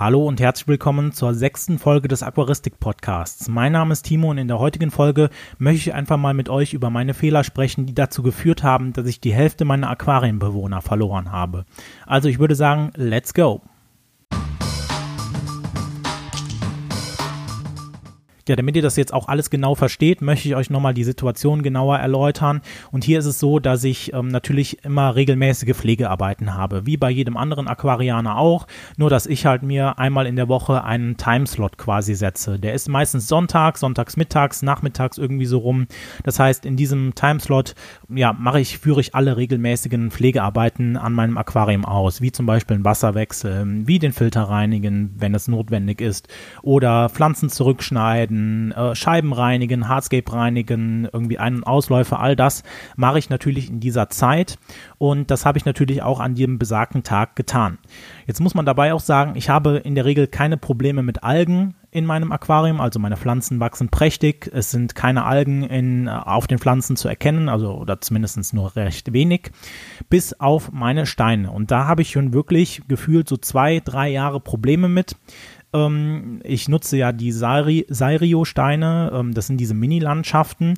Hallo und herzlich willkommen zur sechsten Folge des Aquaristik Podcasts. Mein Name ist Timo und in der heutigen Folge möchte ich einfach mal mit euch über meine Fehler sprechen, die dazu geführt haben, dass ich die Hälfte meiner Aquarienbewohner verloren habe. Also ich würde sagen, let's go. Ja, damit ihr das jetzt auch alles genau versteht, möchte ich euch nochmal die Situation genauer erläutern. Und hier ist es so, dass ich ähm, natürlich immer regelmäßige Pflegearbeiten habe, wie bei jedem anderen Aquarianer auch. Nur, dass ich halt mir einmal in der Woche einen Timeslot quasi setze. Der ist meistens Sonntag, sonntags mittags, nachmittags irgendwie so rum. Das heißt, in diesem Timeslot, ja, mache ich, führe ich alle regelmäßigen Pflegearbeiten an meinem Aquarium aus, wie zum Beispiel ein Wasserwechsel, wie den Filter reinigen, wenn es notwendig ist, oder Pflanzen zurückschneiden, reinigen, äh, Scheiben reinigen, Hardscape reinigen, irgendwie Ein- und Ausläufer, all das mache ich natürlich in dieser Zeit und das habe ich natürlich auch an jedem besagten Tag getan. Jetzt muss man dabei auch sagen, ich habe in der Regel keine Probleme mit Algen in meinem Aquarium, also meine Pflanzen wachsen prächtig, es sind keine Algen in, auf den Pflanzen zu erkennen, also oder zumindest nur recht wenig, bis auf meine Steine. Und da habe ich schon wirklich gefühlt so zwei, drei Jahre Probleme mit. Ähm, ich nutze ja die Sairio-Steine, ähm, das sind diese Mini-Landschaften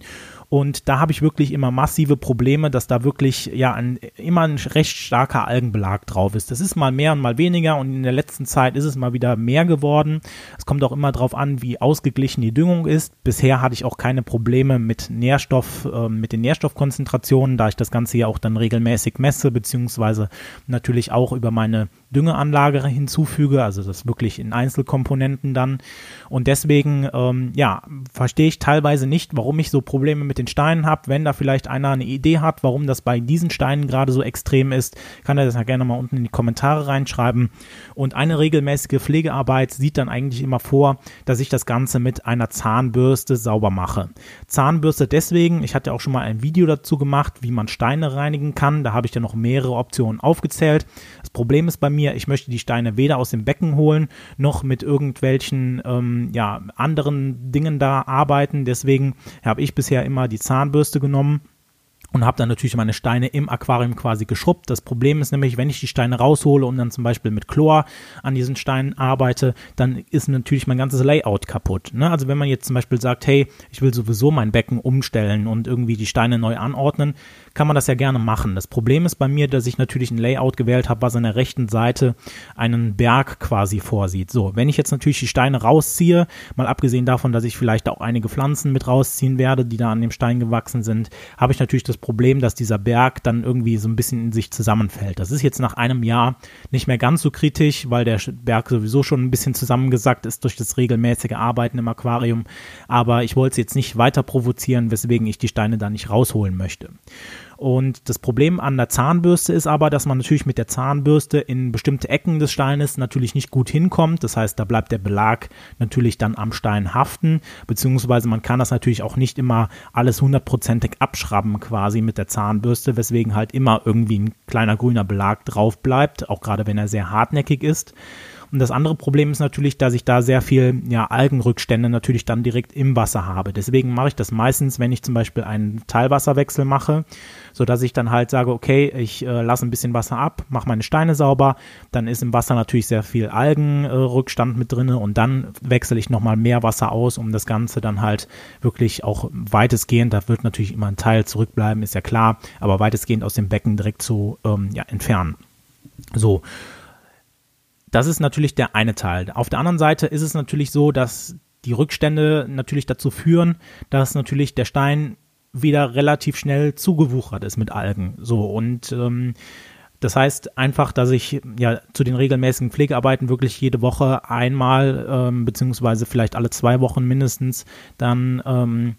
und da habe ich wirklich immer massive Probleme, dass da wirklich ja ein, immer ein recht starker Algenbelag drauf ist. Das ist mal mehr und mal weniger und in der letzten Zeit ist es mal wieder mehr geworden. Es kommt auch immer darauf an, wie ausgeglichen die Düngung ist. Bisher hatte ich auch keine Probleme mit Nährstoff, äh, mit den Nährstoffkonzentrationen, da ich das Ganze ja auch dann regelmäßig messe, beziehungsweise natürlich auch über meine Düngeanlage hinzufüge, also das wirklich in Einzelkomponenten dann. Und deswegen, ähm, ja, verstehe ich teilweise nicht, warum ich so Probleme mit den Steinen habe. Wenn da vielleicht einer eine Idee hat, warum das bei diesen Steinen gerade so extrem ist, kann er das ja gerne mal unten in die Kommentare reinschreiben. Und eine regelmäßige Pflegearbeit sieht dann eigentlich immer vor, dass ich das Ganze mit einer Zahnbürste sauber mache. Zahnbürste deswegen, ich hatte auch schon mal ein Video dazu gemacht, wie man Steine reinigen kann. Da habe ich dann noch mehrere Optionen aufgezählt. Das Problem ist bei mir, ich möchte die Steine weder aus dem Becken holen, noch mit irgendwelchen ähm, ja, anderen Dingen da arbeiten. Deswegen habe ich bisher immer die Zahnbürste genommen und habe dann natürlich meine Steine im Aquarium quasi geschrubbt. Das Problem ist nämlich, wenn ich die Steine raushole und dann zum Beispiel mit Chlor an diesen Steinen arbeite, dann ist natürlich mein ganzes Layout kaputt. Ne? Also wenn man jetzt zum Beispiel sagt, hey, ich will sowieso mein Becken umstellen und irgendwie die Steine neu anordnen, kann man das ja gerne machen. Das Problem ist bei mir, dass ich natürlich ein Layout gewählt habe, was an der rechten Seite einen Berg quasi vorsieht. So, wenn ich jetzt natürlich die Steine rausziehe, mal abgesehen davon, dass ich vielleicht auch einige Pflanzen mit rausziehen werde, die da an dem Stein gewachsen sind, habe ich natürlich das Problem, dass dieser Berg dann irgendwie so ein bisschen in sich zusammenfällt. Das ist jetzt nach einem Jahr nicht mehr ganz so kritisch, weil der Berg sowieso schon ein bisschen zusammengesackt ist durch das regelmäßige Arbeiten im Aquarium. Aber ich wollte es jetzt nicht weiter provozieren, weswegen ich die Steine da nicht rausholen möchte. Und das Problem an der Zahnbürste ist aber, dass man natürlich mit der Zahnbürste in bestimmte Ecken des Steines natürlich nicht gut hinkommt. Das heißt, da bleibt der Belag natürlich dann am Stein haften, beziehungsweise man kann das natürlich auch nicht immer alles hundertprozentig abschrauben quasi mit der Zahnbürste, weswegen halt immer irgendwie ein kleiner grüner Belag drauf bleibt, auch gerade wenn er sehr hartnäckig ist. Und das andere Problem ist natürlich, dass ich da sehr viel ja, Algenrückstände natürlich dann direkt im Wasser habe. Deswegen mache ich das meistens, wenn ich zum Beispiel einen Teilwasserwechsel mache, so dass ich dann halt sage, okay, ich äh, lasse ein bisschen Wasser ab, mache meine Steine sauber, dann ist im Wasser natürlich sehr viel Algenrückstand äh, mit drinne und dann wechsle ich nochmal mehr Wasser aus, um das Ganze dann halt wirklich auch weitestgehend, da wird natürlich immer ein Teil zurückbleiben, ist ja klar, aber weitestgehend aus dem Becken direkt zu ähm, ja, entfernen. So, das ist natürlich der eine Teil. Auf der anderen Seite ist es natürlich so, dass die Rückstände natürlich dazu führen, dass natürlich der Stein wieder relativ schnell zugewuchert ist mit Algen. So und ähm, das heißt einfach, dass ich ja zu den regelmäßigen Pflegearbeiten wirklich jede Woche einmal ähm, beziehungsweise vielleicht alle zwei Wochen mindestens dann ähm,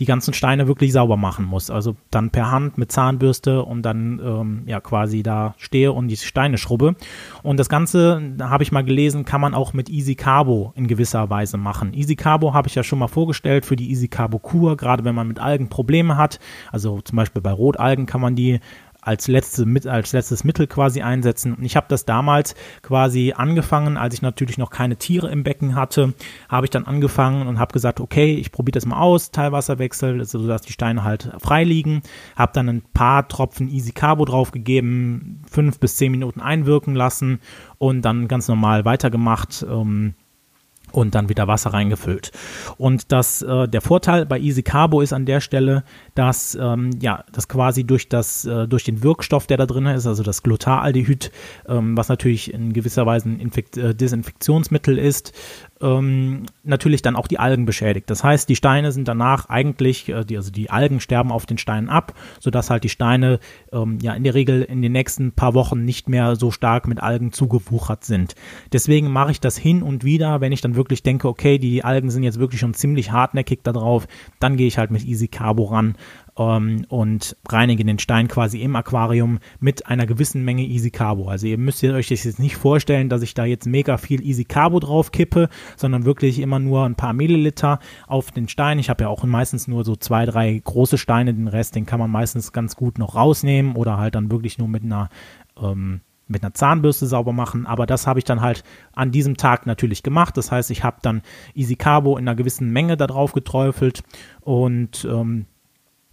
die ganzen Steine wirklich sauber machen muss. Also dann per Hand mit Zahnbürste und dann ähm, ja quasi da stehe und die Steine schrubbe. Und das Ganze, da habe ich mal gelesen, kann man auch mit Easy Carbo in gewisser Weise machen. Easy Carbo habe ich ja schon mal vorgestellt für die Easy Carbo Kur, gerade wenn man mit Algen Probleme hat. Also zum Beispiel bei Rotalgen kann man die als, letzte, als letztes Mittel quasi einsetzen. Und ich habe das damals quasi angefangen, als ich natürlich noch keine Tiere im Becken hatte, habe ich dann angefangen und habe gesagt, okay, ich probiere das mal aus, Teilwasserwechsel, sodass die Steine halt frei liegen. Habe dann ein paar Tropfen Easy Carbo draufgegeben, fünf bis zehn Minuten einwirken lassen und dann ganz normal weitergemacht. Ähm, und dann wieder Wasser reingefüllt. Und das, äh, der Vorteil bei Easy Carbo ist an der Stelle, dass ähm, ja, das quasi durch das, äh, durch den Wirkstoff, der da drin ist, also das Glutardehyd, ähm, was natürlich in gewisser Weise ein Infekt äh, Desinfektionsmittel ist, ähm, natürlich dann auch die Algen beschädigt. Das heißt, die Steine sind danach eigentlich, äh, die, also die Algen sterben auf den Steinen ab, sodass halt die Steine ähm, ja in der Regel in den nächsten paar Wochen nicht mehr so stark mit Algen zugewuchert sind. Deswegen mache ich das hin und wieder, wenn ich dann wirklich denke, okay, die Algen sind jetzt wirklich schon ziemlich hartnäckig da drauf, dann gehe ich halt mit Easy Carbo ran ähm, und reinige den Stein quasi im Aquarium mit einer gewissen Menge Easy Carbo. Also ihr müsst euch das jetzt nicht vorstellen, dass ich da jetzt mega viel Easy Carbo drauf kippe, sondern wirklich immer nur ein paar Milliliter auf den Stein. Ich habe ja auch meistens nur so zwei, drei große Steine, den Rest, den kann man meistens ganz gut noch rausnehmen oder halt dann wirklich nur mit einer ähm, mit einer Zahnbürste sauber machen, aber das habe ich dann halt an diesem Tag natürlich gemacht. Das heißt, ich habe dann Easy Carbo in einer gewissen Menge da drauf geträufelt und ähm,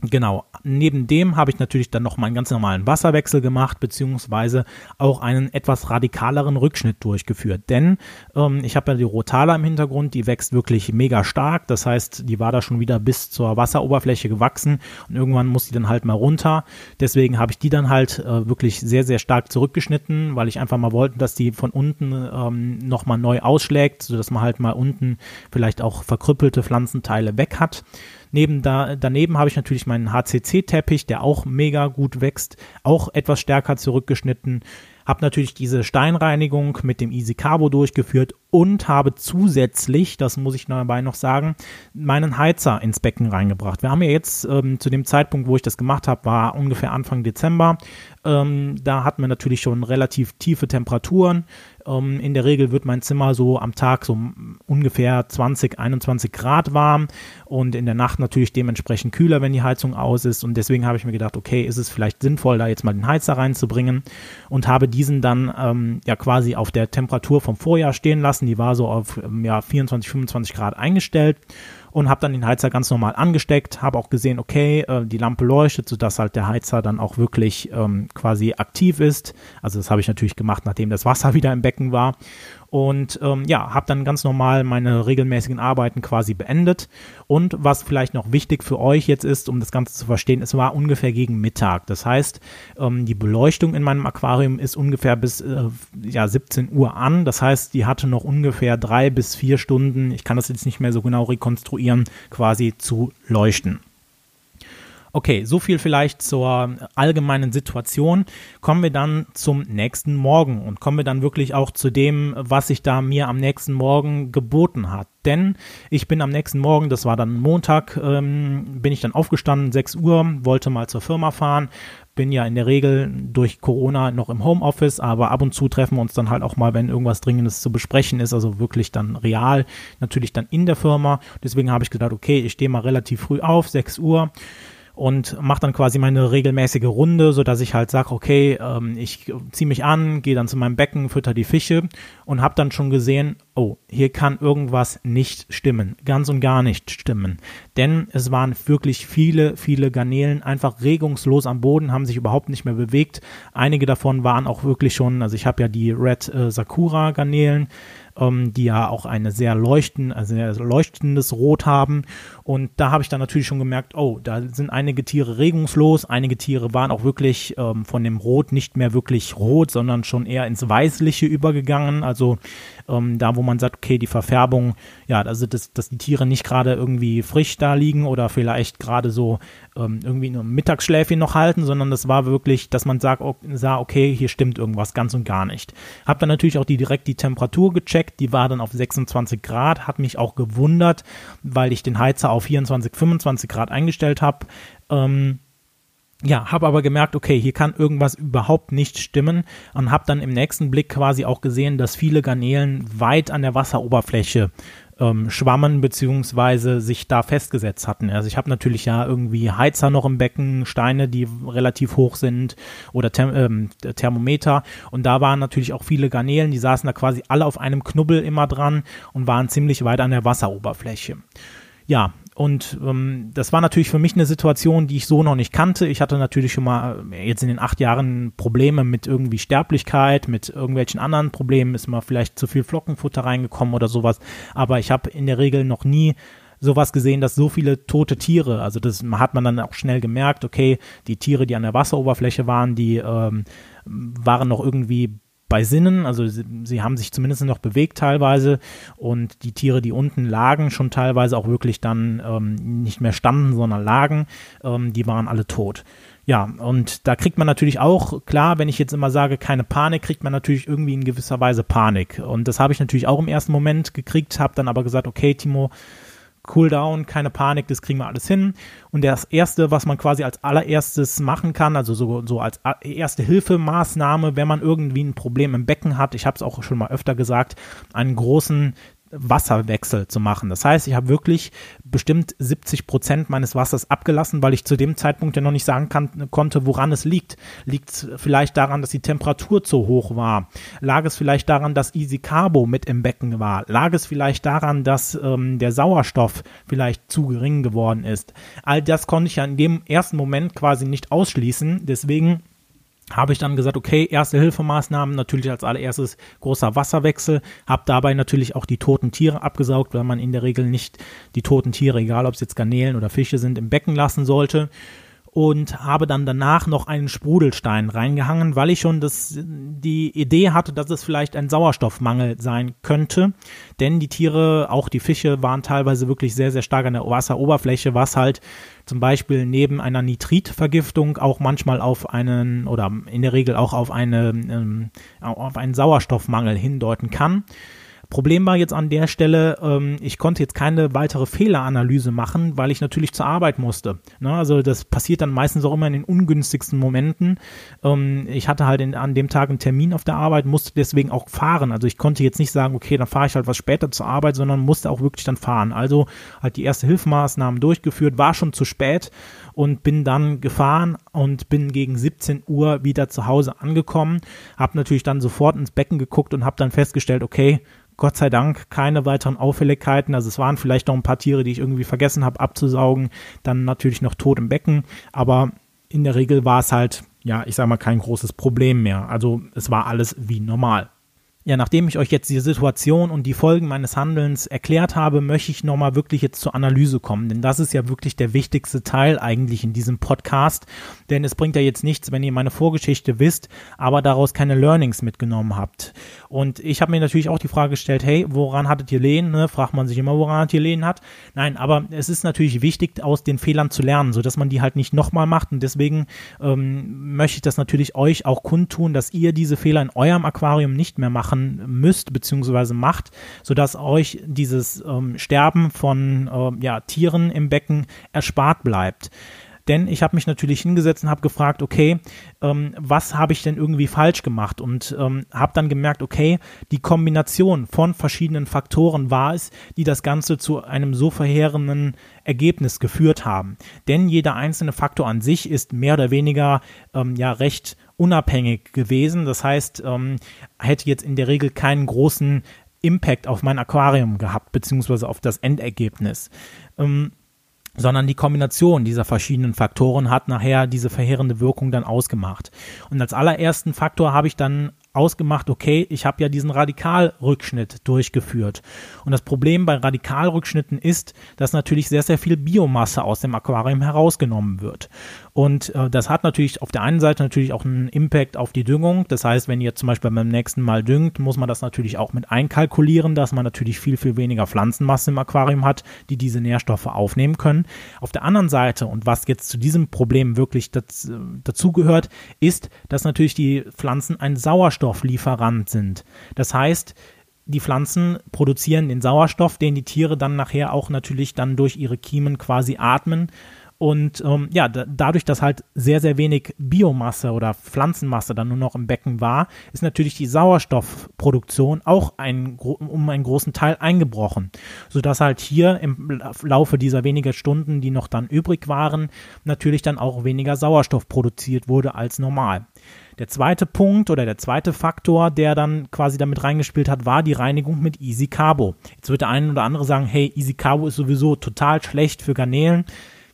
Genau. Neben dem habe ich natürlich dann noch meinen ganz normalen Wasserwechsel gemacht, beziehungsweise auch einen etwas radikaleren Rückschnitt durchgeführt. Denn ähm, ich habe ja die Rotala im Hintergrund, die wächst wirklich mega stark. Das heißt, die war da schon wieder bis zur Wasseroberfläche gewachsen und irgendwann muss die dann halt mal runter. Deswegen habe ich die dann halt äh, wirklich sehr, sehr stark zurückgeschnitten, weil ich einfach mal wollte, dass die von unten ähm, nochmal neu ausschlägt, sodass man halt mal unten vielleicht auch verkrüppelte Pflanzenteile weg hat. Neben da, daneben habe ich natürlich meinen HCC-Teppich, der auch mega gut wächst, auch etwas stärker zurückgeschnitten. Habe natürlich diese Steinreinigung mit dem Easy Carbo durchgeführt und habe zusätzlich, das muss ich dabei noch sagen, meinen Heizer ins Becken reingebracht. Wir haben ja jetzt ähm, zu dem Zeitpunkt, wo ich das gemacht habe, war ungefähr Anfang Dezember. Ähm, da hatten wir natürlich schon relativ tiefe Temperaturen. Ähm, in der Regel wird mein Zimmer so am Tag so ungefähr 20, 21 Grad warm und in der Nacht natürlich dementsprechend kühler, wenn die Heizung aus ist. Und deswegen habe ich mir gedacht, okay, ist es vielleicht sinnvoll, da jetzt mal den Heizer reinzubringen und habe diesen dann ähm, ja quasi auf der Temperatur vom Vorjahr stehen lassen. Die war so auf ähm, ja, 24, 25 Grad eingestellt und habe dann den Heizer ganz normal angesteckt, habe auch gesehen, okay, äh, die Lampe leuchtet, sodass halt der Heizer dann auch wirklich ähm, quasi aktiv ist. Also das habe ich natürlich gemacht, nachdem das Wasser wieder im Becken war und ähm, ja, habe dann ganz normal meine regelmäßigen Arbeiten quasi beendet. Und was vielleicht noch wichtig für euch jetzt ist, um das Ganze zu verstehen, es war ungefähr gegen Mittag. Das heißt, ähm, die Beleuchtung in meinem Aquarium ist ungefähr bis äh, ja, 17 Uhr an. Das heißt, die hatte noch ungefähr drei bis vier Stunden, ich kann das jetzt nicht mehr so genau rekonstruieren, quasi zu leuchten. Okay, so viel vielleicht zur allgemeinen Situation. Kommen wir dann zum nächsten Morgen und kommen wir dann wirklich auch zu dem, was sich da mir am nächsten Morgen geboten hat. Denn ich bin am nächsten Morgen, das war dann Montag, ähm, bin ich dann aufgestanden, 6 Uhr, wollte mal zur Firma fahren, bin ja in der Regel durch Corona noch im Homeoffice, aber ab und zu treffen wir uns dann halt auch mal, wenn irgendwas Dringendes zu besprechen ist, also wirklich dann real, natürlich dann in der Firma. Deswegen habe ich gedacht, okay, ich stehe mal relativ früh auf, 6 Uhr und mache dann quasi meine regelmäßige Runde, so dass ich halt sage, okay, ähm, ich ziehe mich an, gehe dann zu meinem Becken, fütter die Fische und habe dann schon gesehen, oh, hier kann irgendwas nicht stimmen, ganz und gar nicht stimmen, denn es waren wirklich viele, viele Garnelen einfach regungslos am Boden, haben sich überhaupt nicht mehr bewegt. Einige davon waren auch wirklich schon, also ich habe ja die Red äh, Sakura Garnelen, ähm, die ja auch eine sehr leuchten, also sehr leuchtendes Rot haben. Und da habe ich dann natürlich schon gemerkt, oh, da sind einige Tiere regungslos, einige Tiere waren auch wirklich ähm, von dem Rot nicht mehr wirklich rot, sondern schon eher ins Weißliche übergegangen. Also ähm, da, wo man sagt, okay, die Verfärbung, ja, also dass, dass die Tiere nicht gerade irgendwie frisch da liegen oder vielleicht gerade so ähm, irgendwie nur Mittagsschläfchen noch halten, sondern das war wirklich, dass man sagt, sah, okay, hier stimmt irgendwas ganz und gar nicht. Hab dann natürlich auch die, direkt die Temperatur gecheckt, die war dann auf 26 Grad, hat mich auch gewundert, weil ich den Heizer auf 24, 25 Grad eingestellt habe. Ähm, ja, habe aber gemerkt, okay, hier kann irgendwas überhaupt nicht stimmen und habe dann im nächsten Blick quasi auch gesehen, dass viele Garnelen weit an der Wasseroberfläche ähm, schwammen beziehungsweise sich da festgesetzt hatten. Also ich habe natürlich ja irgendwie Heizer noch im Becken, Steine, die relativ hoch sind oder Therm ähm, Thermometer und da waren natürlich auch viele Garnelen, die saßen da quasi alle auf einem Knubbel immer dran und waren ziemlich weit an der Wasseroberfläche. Ja, und ähm, das war natürlich für mich eine Situation, die ich so noch nicht kannte. Ich hatte natürlich schon mal äh, jetzt in den acht Jahren Probleme mit irgendwie Sterblichkeit, mit irgendwelchen anderen Problemen, ist mal vielleicht zu viel Flockenfutter reingekommen oder sowas. Aber ich habe in der Regel noch nie sowas gesehen, dass so viele tote Tiere, also das hat man dann auch schnell gemerkt, okay, die Tiere, die an der Wasseroberfläche waren, die ähm, waren noch irgendwie bei Sinnen, also sie, sie, haben sich zumindest noch bewegt teilweise und die Tiere, die unten lagen, schon teilweise auch wirklich dann ähm, nicht mehr standen, sondern lagen, ähm, die waren alle tot. Ja, und da kriegt man natürlich auch, klar, wenn ich jetzt immer sage, keine Panik, kriegt man natürlich irgendwie in gewisser Weise Panik. Und das habe ich natürlich auch im ersten Moment gekriegt, habe dann aber gesagt, okay, Timo, cool down, keine Panik, das kriegen wir alles hin. Und das erste, was man quasi als allererstes machen kann, also so, so als erste Hilfemaßnahme, wenn man irgendwie ein Problem im Becken hat, ich habe es auch schon mal öfter gesagt, einen großen Wasserwechsel zu machen. Das heißt, ich habe wirklich bestimmt 70 Prozent meines Wassers abgelassen, weil ich zu dem Zeitpunkt ja noch nicht sagen kann, konnte, woran es liegt. Liegt es vielleicht daran, dass die Temperatur zu hoch war? Lag es vielleicht daran, dass Easy Carbo mit im Becken war? Lag es vielleicht daran, dass ähm, der Sauerstoff vielleicht zu gering geworden ist? All das konnte ich ja in dem ersten Moment quasi nicht ausschließen. Deswegen habe ich dann gesagt, okay, erste Hilfemaßnahmen, natürlich als allererstes großer Wasserwechsel, habe dabei natürlich auch die toten Tiere abgesaugt, weil man in der Regel nicht die toten Tiere, egal ob es jetzt Garnelen oder Fische sind, im Becken lassen sollte und habe dann danach noch einen Sprudelstein reingehangen, weil ich schon das, die Idee hatte, dass es vielleicht ein Sauerstoffmangel sein könnte. Denn die Tiere, auch die Fische, waren teilweise wirklich sehr, sehr stark an der Wasseroberfläche, was halt zum Beispiel neben einer Nitritvergiftung auch manchmal auf einen oder in der Regel auch auf, eine, ähm, auf einen Sauerstoffmangel hindeuten kann. Problem war jetzt an der Stelle, ähm, ich konnte jetzt keine weitere Fehleranalyse machen, weil ich natürlich zur Arbeit musste. Ne? Also das passiert dann meistens auch immer in den ungünstigsten Momenten. Ähm, ich hatte halt in, an dem Tag einen Termin auf der Arbeit, musste deswegen auch fahren. Also ich konnte jetzt nicht sagen, okay, dann fahre ich halt was später zur Arbeit, sondern musste auch wirklich dann fahren. Also halt die erste Hilfemaßnahmen durchgeführt, war schon zu spät und bin dann gefahren und bin gegen 17 Uhr wieder zu Hause angekommen. Habe natürlich dann sofort ins Becken geguckt und habe dann festgestellt, okay, Gott sei Dank keine weiteren Auffälligkeiten. Also es waren vielleicht noch ein paar Tiere, die ich irgendwie vergessen habe abzusaugen. Dann natürlich noch tot im Becken. Aber in der Regel war es halt, ja, ich sag mal, kein großes Problem mehr. Also es war alles wie normal. Ja, nachdem ich euch jetzt die Situation und die Folgen meines Handelns erklärt habe, möchte ich nochmal wirklich jetzt zur Analyse kommen. Denn das ist ja wirklich der wichtigste Teil eigentlich in diesem Podcast. Denn es bringt ja jetzt nichts, wenn ihr meine Vorgeschichte wisst, aber daraus keine Learnings mitgenommen habt. Und ich habe mir natürlich auch die Frage gestellt, hey, woran hattet ihr Lehen? Ne? Fragt man sich immer, woran hat ihr Lehen hat. Nein, aber es ist natürlich wichtig, aus den Fehlern zu lernen, sodass man die halt nicht nochmal macht. Und deswegen ähm, möchte ich das natürlich euch auch kundtun, dass ihr diese Fehler in eurem Aquarium nicht mehr macht machen müsst beziehungsweise macht, sodass euch dieses ähm, Sterben von äh, ja, Tieren im Becken erspart bleibt. Denn ich habe mich natürlich hingesetzt und habe gefragt, okay, ähm, was habe ich denn irgendwie falsch gemacht? Und ähm, habe dann gemerkt, okay, die Kombination von verschiedenen Faktoren war es, die das Ganze zu einem so verheerenden Ergebnis geführt haben. Denn jeder einzelne Faktor an sich ist mehr oder weniger ähm, ja recht unabhängig gewesen. Das heißt, ähm, hätte jetzt in der Regel keinen großen Impact auf mein Aquarium gehabt, beziehungsweise auf das Endergebnis. Ähm, sondern die Kombination dieser verschiedenen Faktoren hat nachher diese verheerende Wirkung dann ausgemacht. Und als allerersten Faktor habe ich dann ausgemacht, okay, ich habe ja diesen Radikalrückschnitt durchgeführt. Und das Problem bei Radikalrückschnitten ist, dass natürlich sehr, sehr viel Biomasse aus dem Aquarium herausgenommen wird. Und äh, das hat natürlich auf der einen Seite natürlich auch einen Impact auf die Düngung. Das heißt, wenn ihr zum Beispiel beim nächsten Mal düngt, muss man das natürlich auch mit einkalkulieren, dass man natürlich viel, viel weniger Pflanzenmasse im Aquarium hat, die diese Nährstoffe aufnehmen können. Auf der anderen Seite, und was jetzt zu diesem Problem wirklich dazu, dazugehört, ist, dass natürlich die Pflanzen ein Sauerstofflieferant sind. Das heißt, die Pflanzen produzieren den Sauerstoff, den die Tiere dann nachher auch natürlich dann durch ihre Kiemen quasi atmen Und ähm, ja, da, dadurch, dass halt sehr, sehr wenig Biomasse oder Pflanzenmasse dann nur noch im Becken war, ist natürlich die Sauerstoffproduktion auch ein, um einen großen Teil eingebrochen. Sodass halt hier im Laufe dieser wenigen Stunden, die noch dann übrig waren, natürlich dann auch weniger Sauerstoff produziert wurde als normal. Der zweite Punkt oder der zweite Faktor, der dann quasi damit reingespielt hat, war die Reinigung mit Easy Carbo. Jetzt wird der eine oder andere sagen, hey, Easy Carbo ist sowieso total schlecht für Garnelen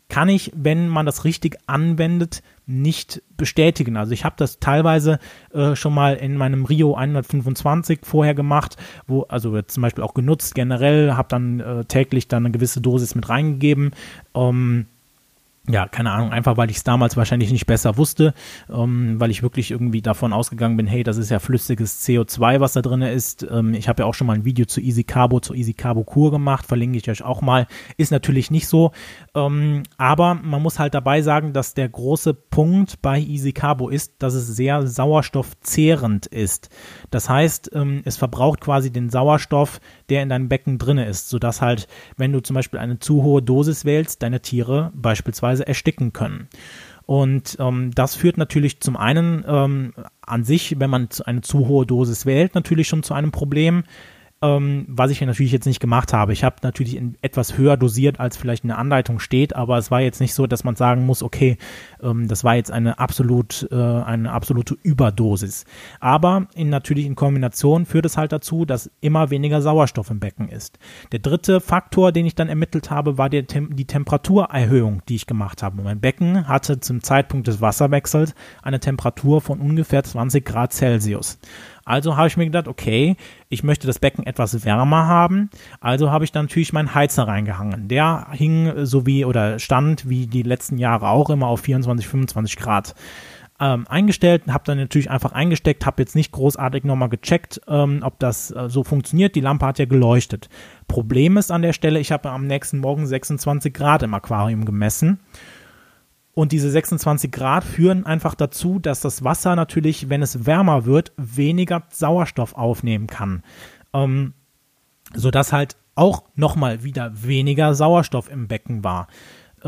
kann ich, wenn man das richtig anwendet, nicht bestätigen. Also ich habe das teilweise äh, schon mal in meinem Rio 125 vorher gemacht, wo also zum Beispiel auch genutzt generell, habe dann äh, täglich dann eine gewisse Dosis mit reingegeben. Ähm, ja, keine Ahnung, einfach weil ich es damals wahrscheinlich nicht besser wusste, ähm, weil ich wirklich irgendwie davon ausgegangen bin, hey, das ist ja flüssiges CO2, was da drin ist. Ähm, ich habe ja auch schon mal ein Video zu Easy Carbo, zu Easy Carbo Kur gemacht, verlinke ich euch auch mal. Ist natürlich nicht so, ähm, aber man muss halt dabei sagen, dass der große Punkt bei Easy Carbo ist, dass es sehr sauerstoffzehrend ist. Das heißt, ähm, es verbraucht quasi den Sauerstoff, der in deinem Becken drin ist, sodass halt, wenn du zum Beispiel eine zu hohe Dosis wählst, deine Tiere beispielsweise ersticken können. Und ähm, das führt natürlich zum einen ähm, an sich, wenn man eine zu hohe Dosis wählt, natürlich schon zu einem Problem ähm, was ich natürlich jetzt nicht gemacht habe. Ich habe natürlich etwas höher dosiert, als vielleicht in der Anleitung steht, aber es war jetzt nicht so, dass man sagen muss, okay, ähm, das war jetzt eine absolut, äh, eine absolute Überdosis. Aber in, natürlich in Kombination führt es halt dazu, dass immer weniger Sauerstoff im Becken ist. Der dritte Faktor, den ich dann ermittelt habe, war der, die Temperaturerhöhung, die ich gemacht habe. Mein Becken hatte zum Zeitpunkt des Wasserwechsels eine Temperatur von ungefähr 20 Grad Celsius. Also habe ich mir gedacht, okay, ich möchte das Becken etwas wärmer haben. Also habe ich dann natürlich meinen Heizer reingehangen. Der hing so wie oder stand wie die letzten Jahre auch immer auf 24, 25 Grad. Ähm, eingestellt, habe dann natürlich einfach eingesteckt, habe jetzt nicht großartig nochmal gecheckt, ähm, ob das äh, so funktioniert. Die Lampe hat ja geleuchtet. Problem ist an der Stelle, ich habe am nächsten Morgen 26 Grad im Aquarium gemessen und diese 26 Grad führen einfach dazu, dass das Wasser natürlich, wenn es wärmer wird, weniger Sauerstoff aufnehmen kann. Ähm, sodass halt auch nochmal wieder weniger Sauerstoff im Becken war.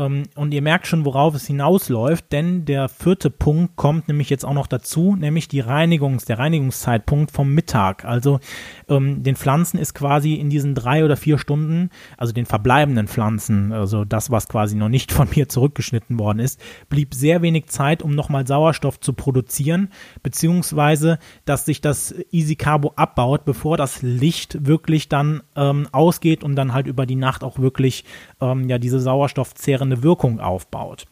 Ähm, und ihr merkt schon, worauf es hinausläuft, denn der vierte Punkt kommt nämlich jetzt auch noch dazu, nämlich die Reinigungs, der Reinigungszeitpunkt vom Mittag. Also ähm, den Pflanzen ist quasi in diesen drei oder vier Stunden, also den verbleibenden Pflanzen, also das, was quasi noch nicht von mir zurückgeschnitten worden ist, blieb sehr wenig Zeit, um nochmal Sauerstoff zu produzieren, beziehungsweise, dass sich das Easy Carbo abbaut, bevor das Licht wirklich dann ähm, ausgeht und dann halt über die Nacht auch wirklich ähm, ja diese sauerstoffzehrende Wirkung aufbaut.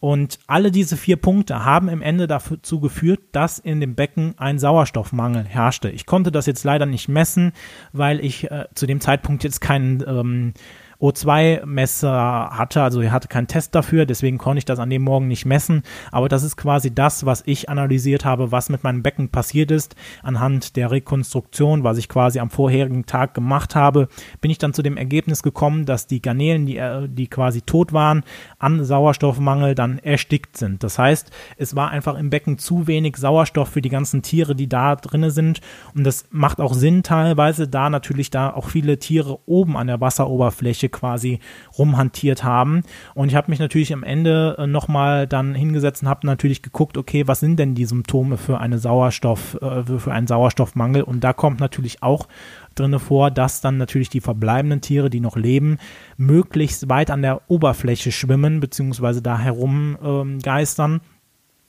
Und alle diese vier Punkte haben im Ende dazu geführt, dass in dem Becken ein Sauerstoffmangel herrschte. Ich konnte das jetzt leider nicht messen, weil ich äh, zu dem Zeitpunkt jetzt keinen ähm, O2-Messer hatte, also er hatte keinen Test dafür, deswegen konnte ich das an dem Morgen nicht messen, aber das ist quasi das, was ich analysiert habe, was mit meinem Becken passiert ist. Anhand der Rekonstruktion, was ich quasi am vorherigen Tag gemacht habe, bin ich dann zu dem Ergebnis gekommen, dass die Garnelen, die, äh, die quasi tot waren, an Sauerstoffmangel dann erstickt sind. Das heißt, es war einfach im Becken zu wenig Sauerstoff für die ganzen Tiere, die da drinne sind und das macht auch Sinn teilweise, da natürlich da auch viele Tiere oben an der Wasseroberfläche quasi rumhantiert haben. Und ich habe mich natürlich am Ende äh, nochmal dann hingesetzt und habe natürlich geguckt, okay, was sind denn die Symptome für eine Sauerstoff, äh, für einen Sauerstoffmangel? Und da kommt natürlich auch drinne vor, dass dann natürlich die verbleibenden Tiere, die noch leben, möglichst weit an der Oberfläche schwimmen, beziehungsweise da herum ähm,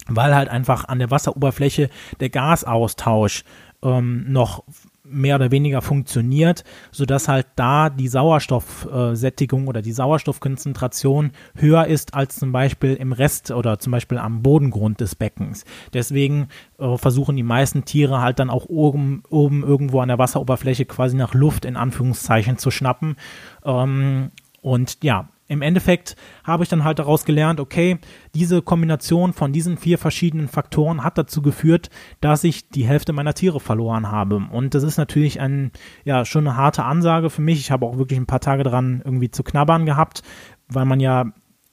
weil halt einfach an der Wasseroberfläche der Gasaustausch ähm, noch mehr oder weniger funktioniert, sodass halt da die Sauerstoffsättigung oder die Sauerstoffkonzentration höher ist als zum Beispiel im Rest oder zum Beispiel am Bodengrund des Beckens. Deswegen äh, versuchen die meisten Tiere halt dann auch oben, oben irgendwo an der Wasseroberfläche quasi nach Luft in Anführungszeichen zu schnappen. Ähm, und ja, im Endeffekt habe ich dann halt daraus gelernt, okay, diese Kombination von diesen vier verschiedenen Faktoren hat dazu geführt, dass ich die Hälfte meiner Tiere verloren habe. Und das ist natürlich ein, ja, schon eine harte Ansage für mich. Ich habe auch wirklich ein paar Tage dran irgendwie zu knabbern gehabt, weil man ja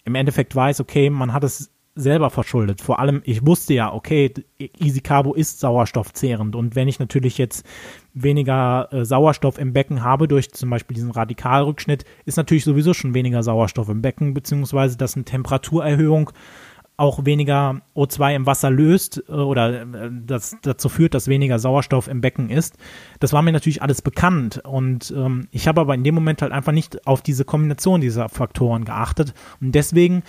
im Endeffekt weiß, okay, man hat es selber verschuldet. Vor allem, ich wusste ja, okay, Easy Carbo ist sauerstoffzehrend und wenn ich natürlich jetzt weniger äh, Sauerstoff im Becken habe durch zum Beispiel diesen Radikalrückschnitt, ist natürlich sowieso schon weniger Sauerstoff im Becken, beziehungsweise dass eine Temperaturerhöhung auch weniger O2 im Wasser löst äh, oder äh, das dazu führt, dass weniger Sauerstoff im Becken ist. Das war mir natürlich alles bekannt und ähm, ich habe aber in dem Moment halt einfach nicht auf diese Kombination dieser Faktoren geachtet und deswegen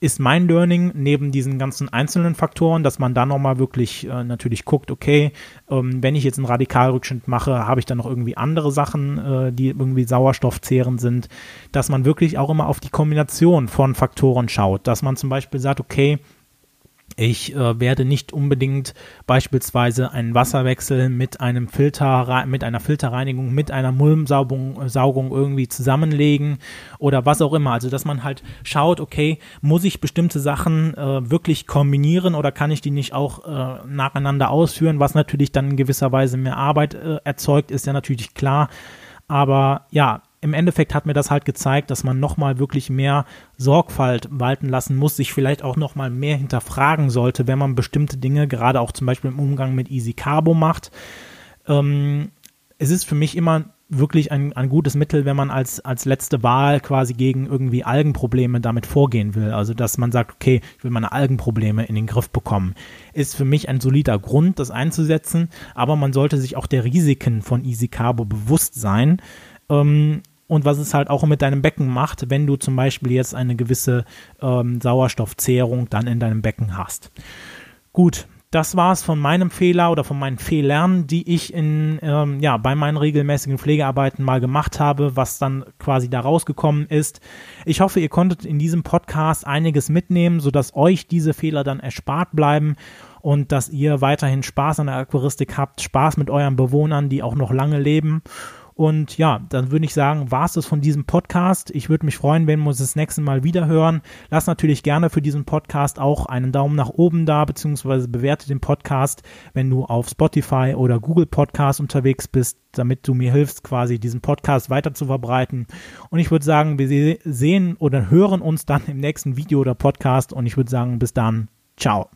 ist mein Learning neben diesen ganzen einzelnen Faktoren, dass man da nochmal wirklich äh, natürlich guckt, okay, ähm, wenn ich jetzt einen Radikalrückschnitt mache, habe ich dann noch irgendwie andere Sachen, äh, die irgendwie sauerstoffzehrend sind, dass man wirklich auch immer auf die Kombination von Faktoren schaut, dass man zum Beispiel sagt, okay, ich äh, werde nicht unbedingt beispielsweise einen Wasserwechsel mit einem Filter, mit einer Filterreinigung, mit einer Mulmsaugung äh, irgendwie zusammenlegen oder was auch immer. Also dass man halt schaut, okay, muss ich bestimmte Sachen äh, wirklich kombinieren oder kann ich die nicht auch äh, nacheinander ausführen, was natürlich dann in gewisser Weise mehr Arbeit äh, erzeugt, ist ja natürlich klar. Aber ja, im Endeffekt hat mir das halt gezeigt, dass man nochmal wirklich mehr Sorgfalt walten lassen muss, sich vielleicht auch nochmal mehr hinterfragen sollte, wenn man bestimmte Dinge, gerade auch zum Beispiel im Umgang mit Easy Carbo macht. Ähm, es ist für mich immer wirklich ein, ein gutes Mittel, wenn man als, als letzte Wahl quasi gegen irgendwie Algenprobleme damit vorgehen will. Also, dass man sagt, okay, ich will meine Algenprobleme in den Griff bekommen. Ist für mich ein solider Grund, das einzusetzen, aber man sollte sich auch der Risiken von Easy Carbo bewusst sein ähm, und was es halt auch mit deinem Becken macht, wenn du zum Beispiel jetzt eine gewisse ähm, Sauerstoffzehrung dann in deinem Becken hast. Gut, das war es von meinem Fehler oder von meinen Fehlern, die ich in, ähm, ja, bei meinen regelmäßigen Pflegearbeiten mal gemacht habe, was dann quasi da rausgekommen ist. Ich hoffe, ihr konntet in diesem Podcast einiges mitnehmen, sodass euch diese Fehler dann erspart bleiben und dass ihr weiterhin Spaß an der Aquaristik habt, Spaß mit euren Bewohnern, die auch noch lange leben und ja, dann würde ich sagen, war es das von diesem Podcast. Ich würde mich freuen, wenn wir uns das nächste Mal wieder hören. Lass natürlich gerne für diesen Podcast auch einen Daumen nach oben da, beziehungsweise bewerte den Podcast, wenn du auf Spotify oder Google Podcast unterwegs bist, damit du mir hilfst, quasi diesen Podcast weiter zu verbreiten. Und ich würde sagen, wir sehen oder hören uns dann im nächsten Video oder Podcast und ich würde sagen, bis dann. Ciao.